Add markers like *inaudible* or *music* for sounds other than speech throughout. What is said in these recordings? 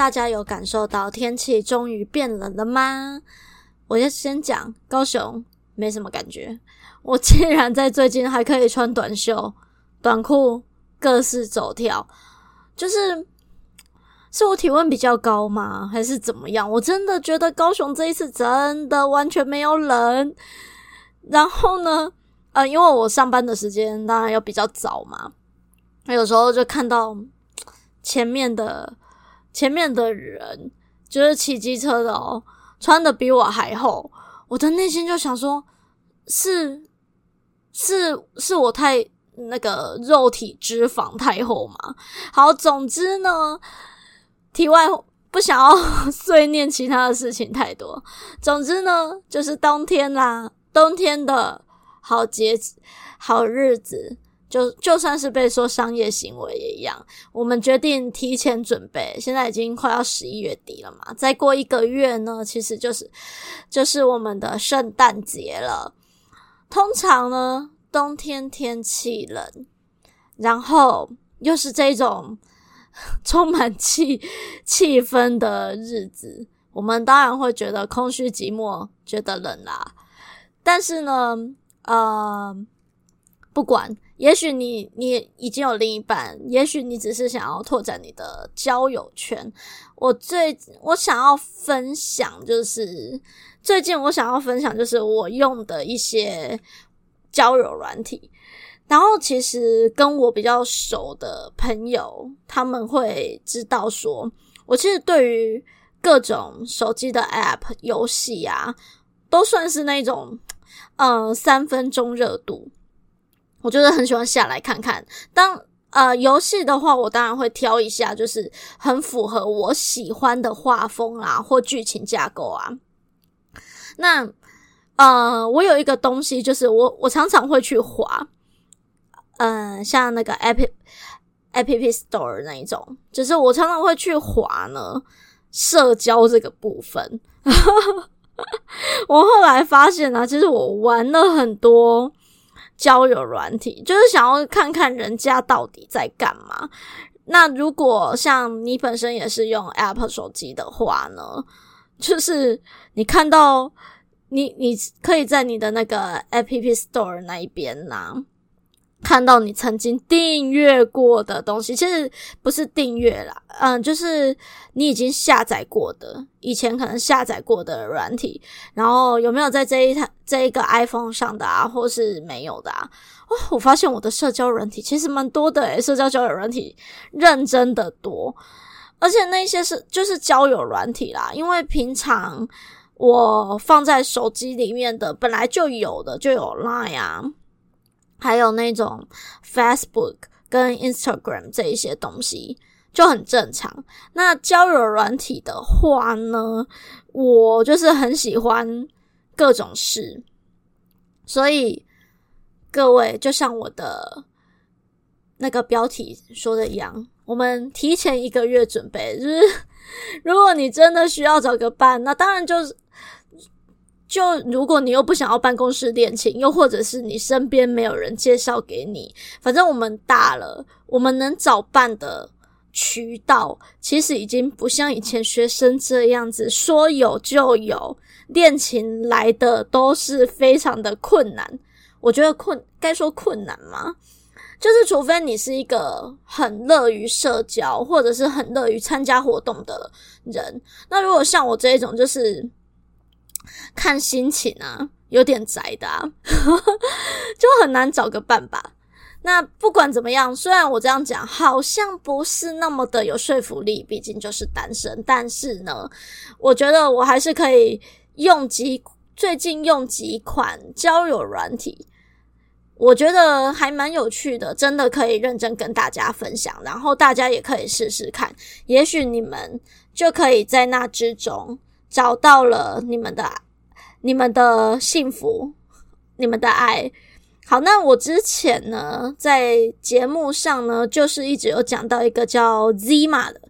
大家有感受到天气终于变冷了吗？我就先讲高雄，没什么感觉。我竟然在最近还可以穿短袖、短裤，各式走跳，就是是我体温比较高吗？还是怎么样？我真的觉得高雄这一次真的完全没有冷。然后呢，呃，因为我上班的时间当然要比较早嘛，有时候就看到。前面的前面的人就是骑机车的哦，穿的比我还厚，我的内心就想说，是是是我太那个肉体脂肪太厚吗？好，总之呢，题外不想要碎念其他的事情太多。总之呢，就是冬天啦，冬天的好节好日子。就就算是被说商业行为也一样，我们决定提前准备。现在已经快要十一月底了嘛，再过一个月呢，其实就是就是我们的圣诞节了。通常呢，冬天天气冷，然后又是这种 *laughs* 充满气气氛的日子，我们当然会觉得空虚寂寞，觉得冷啦。但是呢，呃，不管。也许你你已经有另一半，也许你只是想要拓展你的交友圈。我最我想要分享就是最近我想要分享就是我用的一些交友软体，然后其实跟我比较熟的朋友他们会知道说，我其实对于各种手机的 App 游戏啊，都算是那种嗯三分钟热度。我就是很喜欢下来看看。当呃游戏的话，我当然会挑一下，就是很符合我喜欢的画风啊，或剧情架构啊。那呃，我有一个东西，就是我我常常会去滑，嗯、像那个 App App Store 那一种，就是我常常会去滑呢，社交这个部分。*laughs* 我后来发现呢、啊，其实我玩了很多。交友软体就是想要看看人家到底在干嘛。那如果像你本身也是用 Apple 手机的话呢，就是你看到你你可以在你的那个 App Store 那一边呐、看到你曾经订阅过的东西，其实不是订阅啦，嗯，就是你已经下载过的，以前可能下载过的软体，然后有没有在这一台这一个 iPhone 上的啊，或是没有的啊？哦，我发现我的社交软体其实蛮多的诶，社交交友软体认真的多，而且那些是就是交友软体啦，因为平常我放在手机里面的本来就有的就有 Line 啊。还有那种 Facebook 跟 Instagram 这一些东西就很正常。那交友软体的话呢，我就是很喜欢各种事，所以各位就像我的那个标题说的一样，我们提前一个月准备，就是 *laughs* 如果你真的需要找个伴，那当然就是。就如果你又不想要办公室恋情，又或者是你身边没有人介绍给你，反正我们大了，我们能找伴的渠道其实已经不像以前学生这样子说有就有，恋情来的都是非常的困难。我觉得困，该说困难吗？就是除非你是一个很乐于社交，或者是很乐于参加活动的人。那如果像我这一种，就是。看心情啊，有点宅的啊，*laughs* 就很难找个伴吧。那不管怎么样，虽然我这样讲好像不是那么的有说服力，毕竟就是单身。但是呢，我觉得我还是可以用几最近用几款交友软体，我觉得还蛮有趣的，真的可以认真跟大家分享，然后大家也可以试试看，也许你们就可以在那之中找到了你们的、你们的幸福、你们的爱。好，那我之前呢，在节目上呢，就是一直有讲到一个叫 Zima 的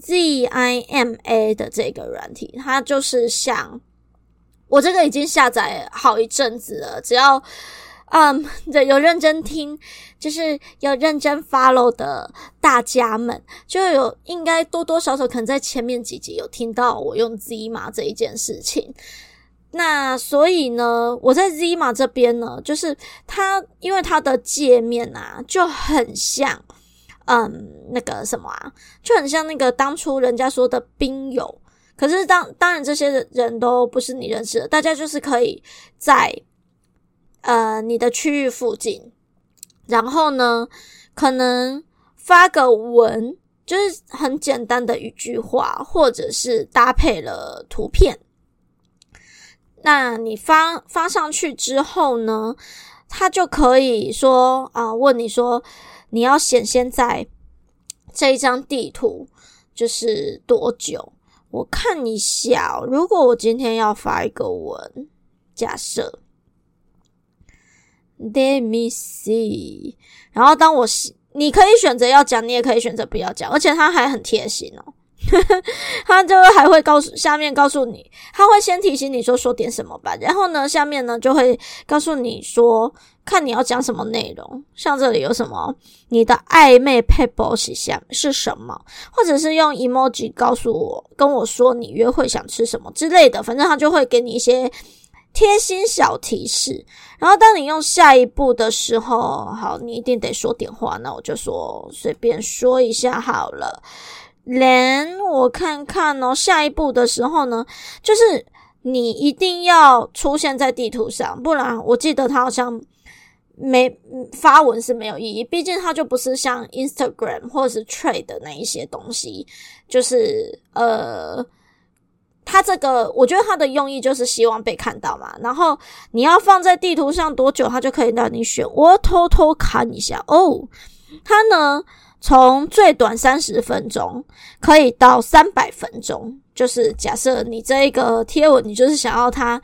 Z I M A 的这个软体，它就是像我这个已经下载好一阵子了，只要嗯，对有认真听，就是有认真 follow 的大家们，就有应该多多少少可能在前面几集有听到我用 Zima 这一件事情。那所以呢，我在 Zima 这边呢，就是它，因为它的界面啊，就很像，嗯，那个什么啊，就很像那个当初人家说的冰友。可是当当然这些人都不是你认识的，大家就是可以在呃你的区域附近，然后呢，可能发个文，就是很简单的一句话，或者是搭配了图片。那你发发上去之后呢，他就可以说啊，问你说你要显现在这一张地图就是多久？我看一下，如果我今天要发一个文，假设，Let me see，然后当我你可以选择要讲，你也可以选择不要讲，而且他还很贴心哦。*laughs* 他就会还会告诉下面告诉你，他会先提醒你说说点什么吧，然后呢，下面呢就会告诉你说，看你要讲什么内容，像这里有什么，你的暧昧配播是想是什么，或者是用 emoji 告诉我，跟我说你约会想吃什么之类的，反正他就会给你一些贴心小提示。然后当你用下一步的时候，好，你一定得说点话，那我就说随便说一下好了。连我看看哦，下一步的时候呢，就是你一定要出现在地图上，不然我记得他好像没发文是没有意义，毕竟它就不是像 Instagram 或者是 Trade 的那一些东西，就是呃，它这个我觉得它的用意就是希望被看到嘛，然后你要放在地图上多久，它就可以让你选。我偷偷看一下哦，它呢。从最短三十分钟可以到三百分钟，就是假设你这一个贴文，你就是想要它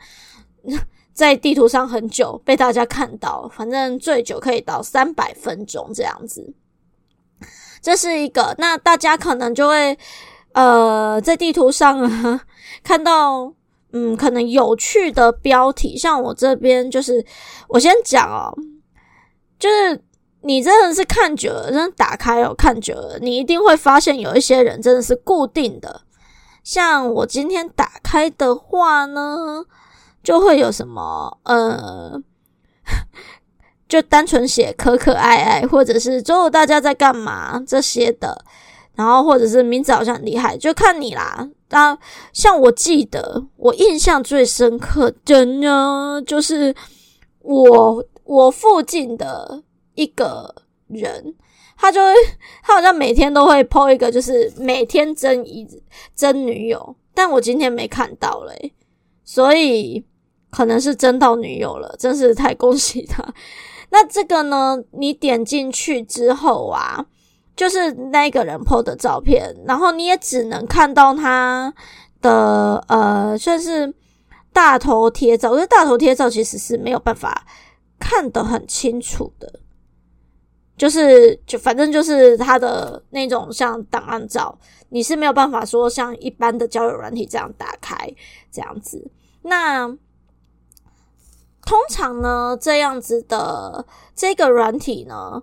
在地图上很久被大家看到，反正最久可以到三百分钟这样子。这是一个，那大家可能就会呃在地图上啊 *laughs* 看到嗯可能有趣的标题，像我这边就是我先讲哦，就是。你真的是看久了，真的打开哦，看久了，你一定会发现有一些人真的是固定的。像我今天打开的话呢，就会有什么呃，*laughs* 就单纯写可可爱爱，或者是周五大家在干嘛这些的，然后或者是名字好像很厉害，就看你啦。啊，像我记得我印象最深刻的呢，就是我我附近的。一个人，他就会，他好像每天都会 po 一个，就是每天征一征女友，但我今天没看到嘞，所以可能是征到女友了，真是太恭喜他。那这个呢，你点进去之后啊，就是那个人 po 的照片，然后你也只能看到他的呃，算是大头贴照，因为大头贴照其实是没有办法看得很清楚的。就是，就反正就是他的那种像档案照，你是没有办法说像一般的交友软体这样打开这样子。那通常呢，这样子的这个软体呢，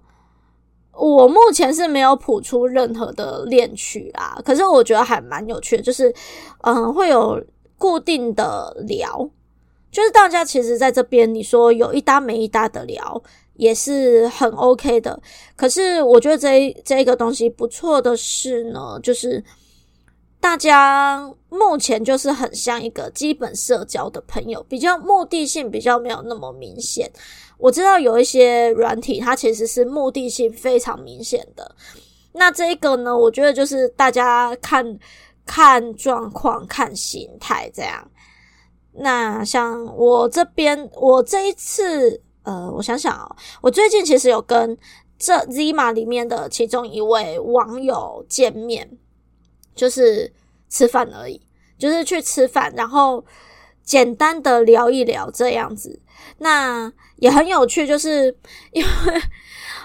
我目前是没有谱出任何的恋曲啦。可是我觉得还蛮有趣的，就是嗯，会有固定的聊，就是大家其实在这边，你说有一搭没一搭的聊。也是很 OK 的，可是我觉得这这个东西不错的是呢，就是大家目前就是很像一个基本社交的朋友，比较目的性比较没有那么明显。我知道有一些软体，它其实是目的性非常明显的。那这个呢，我觉得就是大家看看状况、看心态这样。那像我这边，我这一次，呃，我想想哦，我最近其实有跟这 Zima 里面的其中一位网友见面，就是吃饭而已，就是去吃饭，然后简单的聊一聊这样子。那也很有趣，就是因为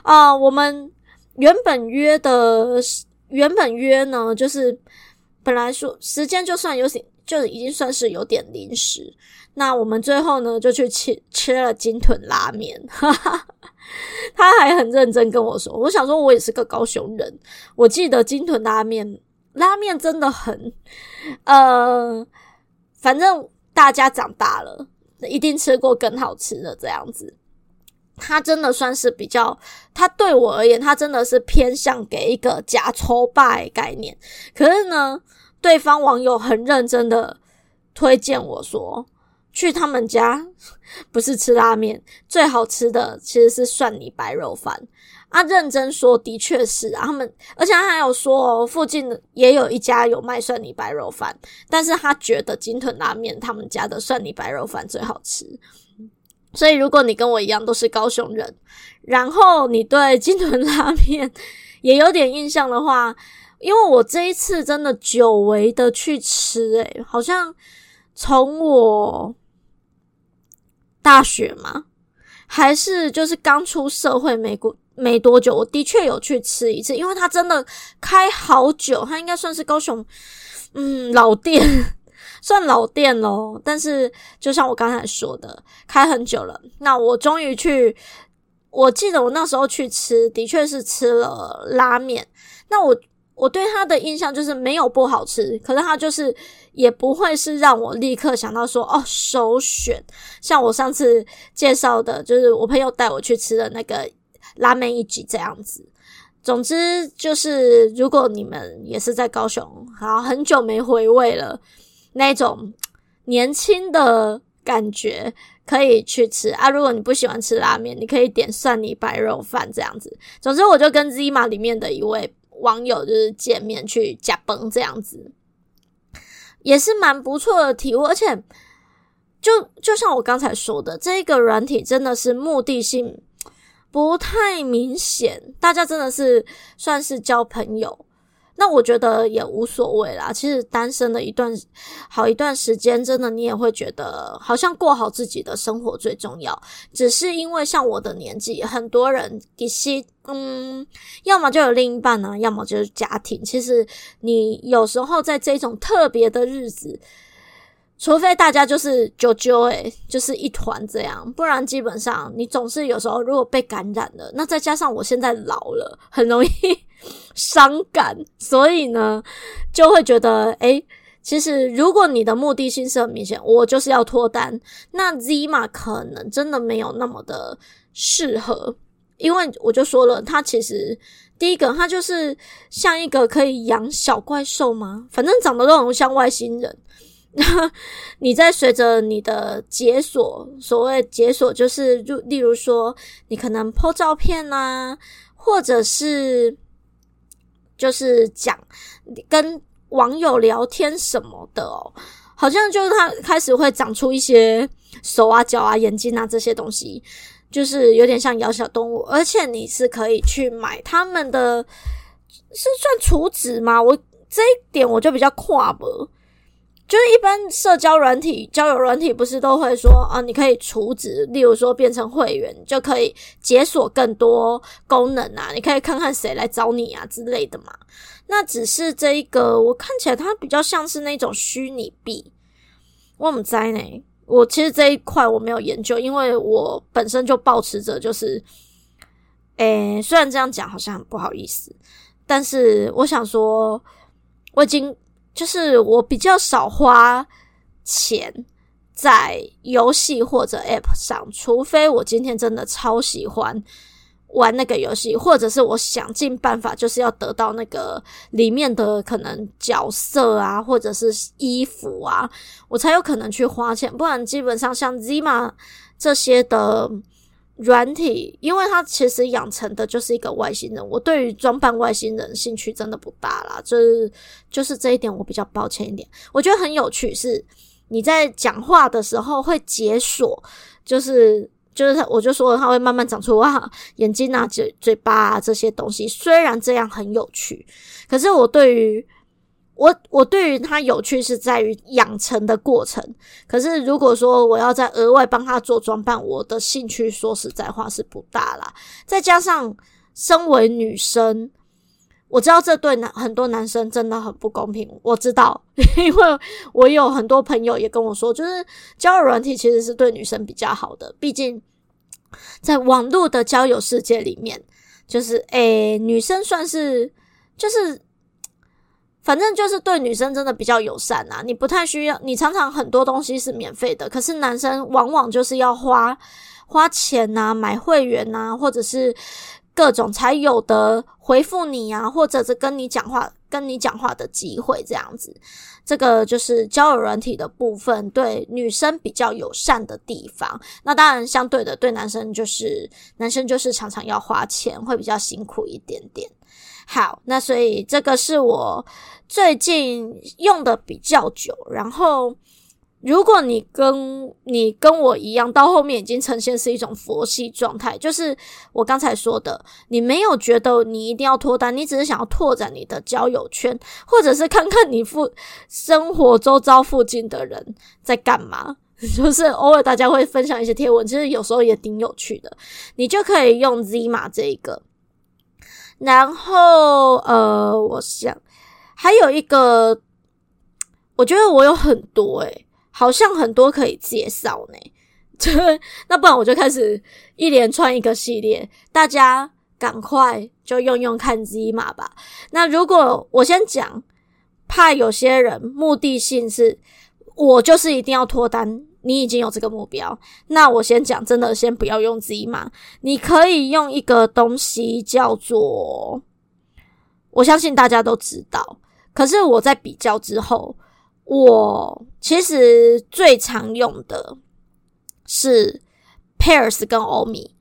啊、*laughs* 我们原本约的，原本约呢，就是本来说时间就算有点。就已经算是有点临时，那我们最后呢就去吃吃了金屯拉面，哈哈，他还很认真跟我说，我想说我也是个高雄人，我记得金屯拉面拉面真的很，呃，反正大家长大了一定吃过更好吃的这样子，他真的算是比较，他对我而言，他真的是偏向给一个呷粗饱概念，可是呢。对方网友很认真的推荐我说，去他们家不是吃拉面，最好吃的其实是蒜泥白肉饭啊。认真说，的确是啊。他们而且他还有说哦，附近也有一家有卖蒜泥白肉饭，但是他觉得金屯拉面他们家的蒜泥白肉饭最好吃。所以如果你跟我一样都是高雄人，然后你对金屯拉面也有点印象的话。因为我这一次真的久违的去吃，诶，好像从我大学嘛，还是就是刚出社会没过没多久，我的确有去吃一次，因为它真的开好久，它应该算是高雄嗯老店，*laughs* 算老店咯。但是就像我刚才说的，开很久了。那我终于去，我记得我那时候去吃，的确是吃了拉面。那我。我对他的印象就是没有不好吃，可是他就是也不会是让我立刻想到说哦首选。像我上次介绍的，就是我朋友带我去吃的那个拉面一级这样子。总之就是，如果你们也是在高雄，然后很久没回味了那种年轻的感觉，可以去吃啊。如果你不喜欢吃拉面，你可以点蒜泥白肉饭这样子。总之，我就跟 Zima 里面的一位。网友就是见面去加崩这样子，也是蛮不错的体悟。而且，就就像我刚才说的，这个软体真的是目的性不太明显，大家真的是算是交朋友。那我觉得也无所谓啦。其实单身的一段好一段时间，真的你也会觉得好像过好自己的生活最重要。只是因为像我的年纪，很多人其实嗯，要么就有另一半呢，要么就是家庭。其实你有时候在这种特别的日子。除非大家就是啾啾诶，就是一团这样，不然基本上你总是有时候如果被感染了，那再加上我现在老了，很容易伤感，所以呢就会觉得，诶，其实如果你的目的性是很明显，我就是要脱单，那 Z 马可能真的没有那么的适合，因为我就说了，它其实第一个它就是像一个可以养小怪兽吗？反正长得都很像外星人。你在随着你的解锁，所谓解锁就是，例如说，你可能 po 照片啊，或者是就是讲跟网友聊天什么的哦，好像就是它开始会长出一些手啊、脚啊、眼睛啊这些东西，就是有点像咬小动物，而且你是可以去买他们的，是算储值吗？我这一点我就比较跨不。就是一般社交软体、交友软体不是都会说啊，你可以储值，例如说变成会员就可以解锁更多功能啊，你可以看看谁来找你啊之类的嘛。那只是这一个，我看起来它比较像是那种虚拟币。我们在呢，我其实这一块我没有研究，因为我本身就保持着就是，诶，虽然这样讲好像很不好意思，但是我想说，我已经。就是我比较少花钱在游戏或者 App 上，除非我今天真的超喜欢玩那个游戏，或者是我想尽办法就是要得到那个里面的可能角色啊，或者是衣服啊，我才有可能去花钱。不然基本上像 Zima 这些的。软体，因为它其实养成的就是一个外星人，我对于装扮外星人兴趣真的不大啦，就是就是这一点我比较抱歉一点。我觉得很有趣是，你在讲话的时候会解锁，就是就是，我就说他会慢慢长出哇眼睛啊、嘴嘴巴啊这些东西。虽然这样很有趣，可是我对于我我对于他有趣是在于养成的过程。可是如果说我要再额外帮他做装扮，我的兴趣说实在话是不大啦。再加上身为女生。我知道这对男很多男生真的很不公平，我知道，*laughs* 因为我有很多朋友也跟我说，就是交友软体其实是对女生比较好的，毕竟在网络的交友世界里面，就是诶、女生算是就是，反正就是对女生真的比较友善啊，你不太需要，你常常很多东西是免费的，可是男生往往就是要花花钱呐、买会员呐、啊，或者是。各种才有的回复你啊，或者是跟你讲话、跟你讲话的机会，这样子，这个就是交友软体的部分，对女生比较友善的地方。那当然，相对的，对男生就是男生就是常常要花钱，会比较辛苦一点点。好，那所以这个是我最近用的比较久，然后。如果你跟你跟我一样，到后面已经呈现是一种佛系状态，就是我刚才说的，你没有觉得你一定要脱单，你只是想要拓展你的交友圈，或者是看看你附生活周遭附近的人在干嘛，*laughs* 就是偶尔大家会分享一些贴文，其实有时候也挺有趣的，你就可以用 Zima 这一个，然后呃，我想还有一个，我觉得我有很多诶、欸好像很多可以介绍呢，*laughs* 就那不然我就开始一连串一个系列，大家赶快就用用看 Zima 吧。那如果我先讲，怕有些人目的性是，我就是一定要脱单，你已经有这个目标，那我先讲，真的先不要用 Zima，你可以用一个东西叫做，我相信大家都知道，可是我在比较之后。我其实最常用的是 Pairs 跟欧米。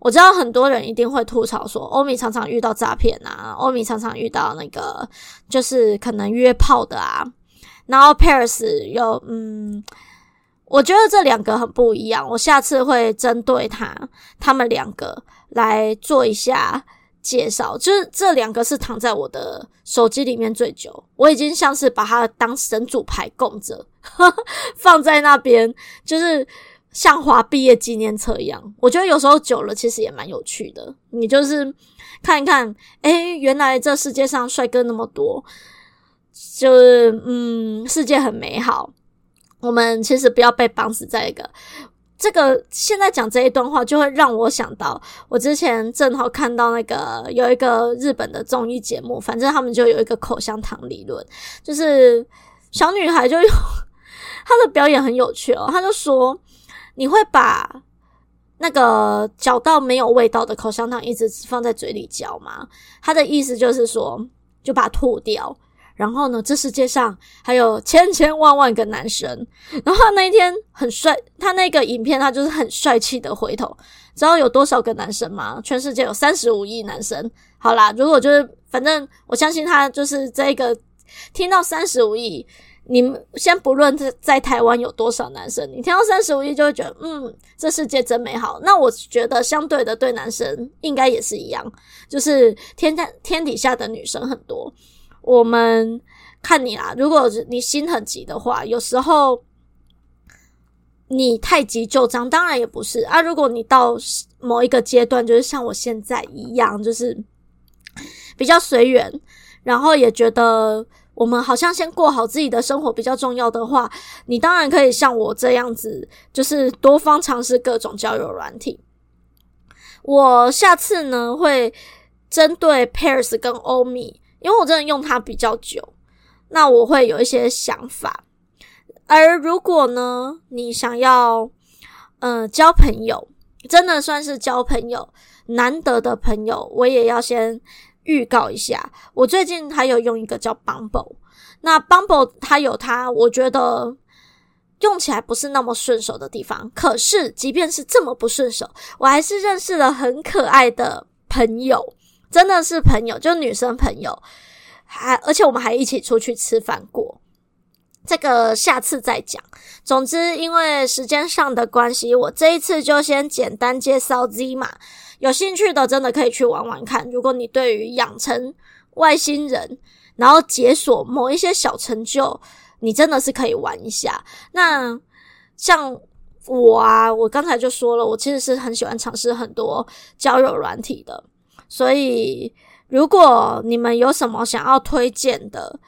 我知道很多人一定会吐槽说，欧米常常遇到诈骗啊，欧米常常遇到那个就是可能约炮的啊。然后 Pairs 又嗯，我觉得这两个很不一样。我下次会针对他他们两个来做一下。介绍就是这两个是躺在我的手机里面最久，我已经像是把它当神主牌供着，*laughs* 放在那边，就是像华毕业纪念册一样。我觉得有时候久了其实也蛮有趣的，你就是看一看，诶，原来这世界上帅哥那么多，就是嗯，世界很美好。我们其实不要被绑死在一个。这个现在讲这一段话，就会让我想到，我之前正好看到那个有一个日本的综艺节目，反正他们就有一个口香糖理论，就是小女孩就用 *laughs* 她的表演很有趣哦，她就说：“你会把那个嚼到没有味道的口香糖一直放在嘴里嚼吗？”她的意思就是说，就把它吐掉。然后呢，这世界上还有千千万万个男生。然后那一天很帅，他那个影片他就是很帅气的回头，知道有多少个男生吗？全世界有三十五亿男生。好啦，如果就是反正我相信他就是这个听到三十五亿，你们先不论在在台湾有多少男生，你听到三十五亿就会觉得嗯，这世界真美好。那我觉得相对的对男生应该也是一样，就是天天天底下的女生很多。我们看你啦，如果你心很急的话，有时候你太急就章，当然也不是啊。如果你到某一个阶段，就是像我现在一样，就是比较随缘，然后也觉得我们好像先过好自己的生活比较重要的话，你当然可以像我这样子，就是多方尝试各种交友软体。我下次呢会针对 Pairs 跟欧米。因为我真的用它比较久，那我会有一些想法。而如果呢，你想要，呃，交朋友，真的算是交朋友，难得的朋友，我也要先预告一下。我最近还有用一个叫 Bumble，那 Bumble 它有它，我觉得用起来不是那么顺手的地方。可是，即便是这么不顺手，我还是认识了很可爱的朋友。真的是朋友，就女生朋友，还而且我们还一起出去吃饭过。这个下次再讲。总之，因为时间上的关系，我这一次就先简单介绍 Zima。有兴趣的真的可以去玩玩看。如果你对于养成外星人，然后解锁某一些小成就，你真的是可以玩一下。那像我啊，我刚才就说了，我其实是很喜欢尝试很多交友软体的。所以，如果你们有什么想要推荐的，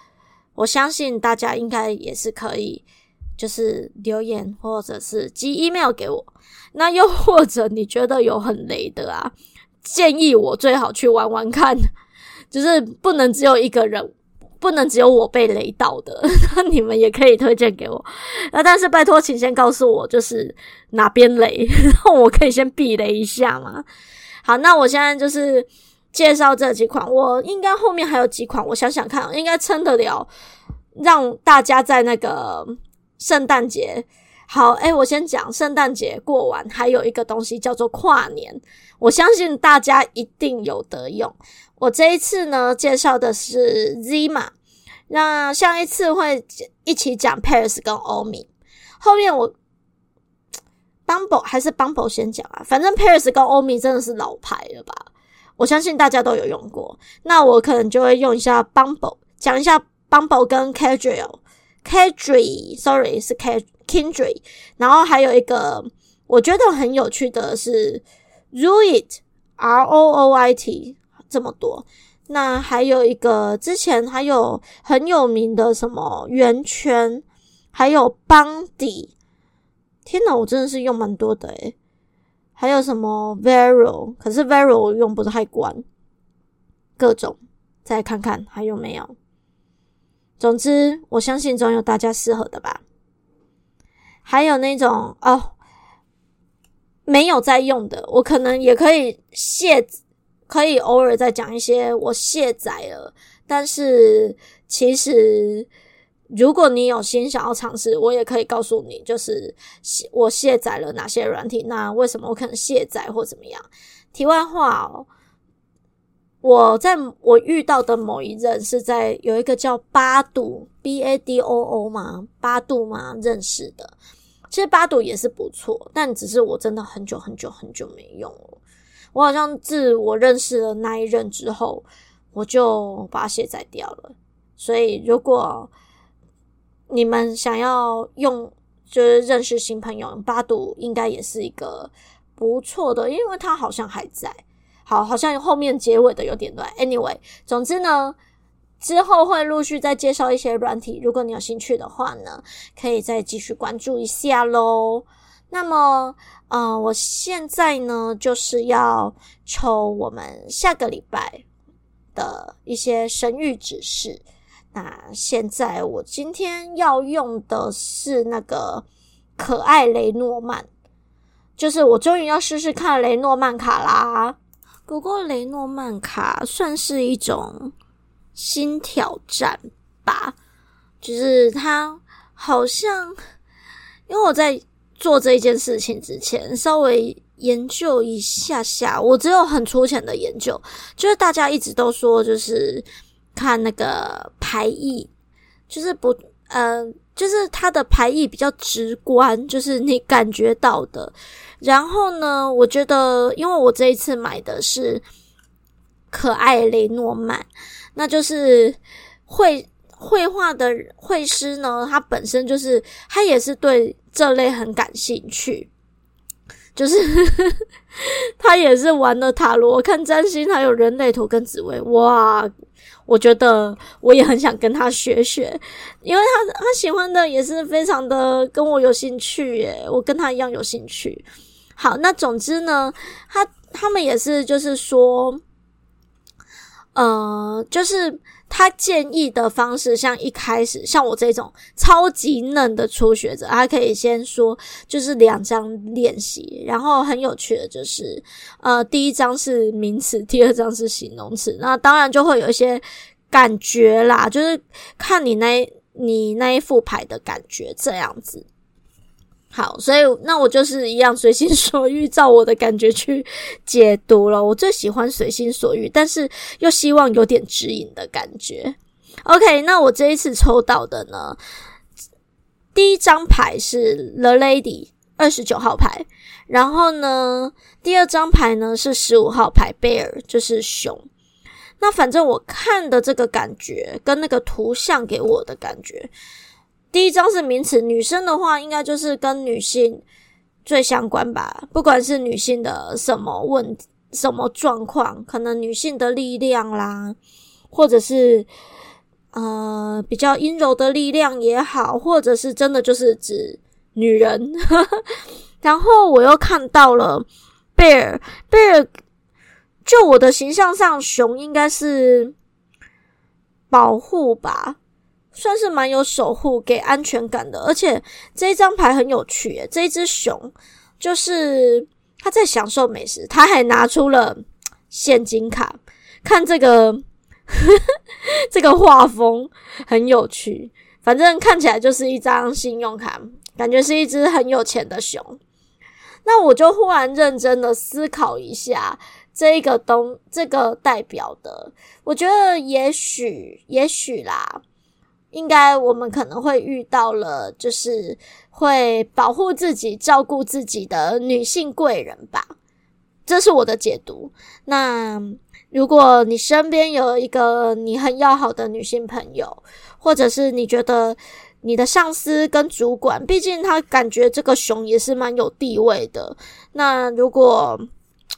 我相信大家应该也是可以，就是留言或者是寄 email 给我。那又或者你觉得有很雷的啊，建议我最好去玩玩看，就是不能只有一个人，不能只有我被雷到的，*laughs* 那你们也可以推荐给我。那但是拜托，请先告诉我就是哪边雷，*laughs* 然后我可以先避雷一下嘛。好，那我现在就是介绍这几款，我应该后面还有几款，我想想看，应该撑得了，让大家在那个圣诞节。好，诶、我先讲圣诞节过完，还有一个东西叫做跨年，我相信大家一定有得用。我这一次呢，介绍的是 Zima，那下一次会一起讲 Paris 跟 Omi，后面我。Bumble 还是 Bumble 先讲啊，反正 Paris 跟 Omi 真的是老牌了吧？我相信大家都有用过。那我可能就会用一下 Bumble，讲一下 Bumble 跟 Kindred，Kindred，sorry 是 Kindred，然后还有一个我觉得很有趣的是 Rooit，R O O I T，这么多。那还有一个之前还有很有名的什么圆圈，还有 Bondi。天哪，我真的是用蛮多的诶，还有什么 Vero，可是 Vero 我用不太惯。各种，再看看还有没有。总之，我相信总有大家适合的吧。还有那种哦，没有在用的，我可能也可以卸，可以偶尔再讲一些我卸载了，但是其实。如果你有心想要尝试，我也可以告诉你，就是我卸载了哪些软体，那为什么我可能卸载或怎么样？题外话哦，我在我遇到的某一任是在有一个叫八度 B A D O O 嘛，八度嘛认识的。其实八度也是不错，但只是我真的很久很久很久没用了。我好像自我认识了那一任之后，我就把它卸载掉了。所以如果你们想要用，就是认识新朋友，八度应该也是一个不错的，因为它好像还在。好，好像后面结尾的有点乱。Anyway，总之呢，之后会陆续再介绍一些软体，如果你有兴趣的话呢，可以再继续关注一下喽。那么，呃，我现在呢就是要抽我们下个礼拜的一些神諭指示。那现在我今天要用的是那个可爱雷诺曼，就是我终于要试试看雷诺曼卡啦。不过雷诺曼卡算是一种新挑战吧，就是它好像，因为我在做这一件事情之前稍微研究一下下，我只有很粗浅的研究，就是大家一直都说就是。看那个牌意，就是不，嗯、呃，就是它的牌意比较直观，就是你感觉到的。然后呢，我觉得，因为我这一次买的是可爱雷诺曼，那就是绘绘画的绘师呢，他本身就是他也是对这类很感兴趣，就是 *laughs* 他也是玩了塔罗、看占星，还有人类图跟紫微，哇！我觉得我也很想跟他学学，因为他他喜欢的也是非常的跟我有兴趣耶，我跟他一样有兴趣。好，那总之呢，他他们也是就是说，呃，就是。他建议的方式，像一开始像我这种超级嫩的初学者，他可以先说就是两张练习，然后很有趣的就是，呃，第一张是名词，第二张是形容词，那当然就会有一些感觉啦，就是看你那你那一副牌的感觉这样子。好，所以那我就是一样随心所欲，*laughs* 照我的感觉去解读了。我最喜欢随心所欲，但是又希望有点指引的感觉。OK，那我这一次抽到的呢，第一张牌是 The Lady 二十九号牌，然后呢，第二张牌呢是十五号牌 Bear，就是熊。那反正我看的这个感觉跟那个图像给我的感觉，第一张是名词，女生的话应该就是跟女性最相关吧，不管是女性的什么问、什么状况，可能女性的力量啦，或者是。呃，比较阴柔的力量也好，或者是真的就是指女人。*laughs* 然后我又看到了 bear，bear，就我的形象上，熊应该是保护吧，算是蛮有守护、给安全感的。而且这一张牌很有趣耶，这一只熊就是他在享受美食，他还拿出了现金卡，看这个。*laughs* 这个画风很有趣，反正看起来就是一张信用卡，感觉是一只很有钱的熊。那我就忽然认真的思考一下，这个东这个代表的，我觉得也许也许啦，应该我们可能会遇到了，就是会保护自己、照顾自己的女性贵人吧。这是我的解读。那。如果你身边有一个你很要好的女性朋友，或者是你觉得你的上司跟主管，毕竟他感觉这个熊也是蛮有地位的。那如果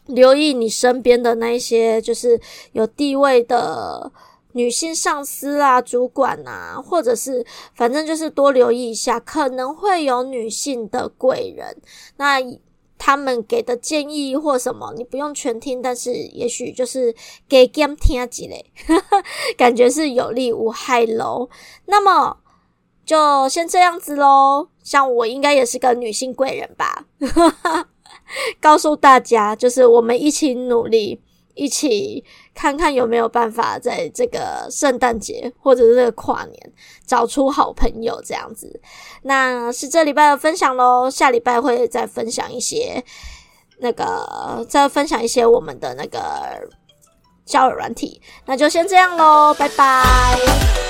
留意你身边的那一些就是有地位的女性上司啊、主管啊，或者是反正就是多留意一下，可能会有女性的贵人。那。他们给的建议或什么，你不用全听，但是也许就是给 game 听几类，*laughs* 感觉是有利无害喽。那么就先这样子喽。像我应该也是个女性贵人吧，*laughs* 告诉大家，就是我们一起努力。一起看看有没有办法在这个圣诞节或者是这个跨年找出好朋友这样子。那是这礼拜的分享喽，下礼拜会再分享一些那个，再分享一些我们的那个交友软体。那就先这样喽，拜拜。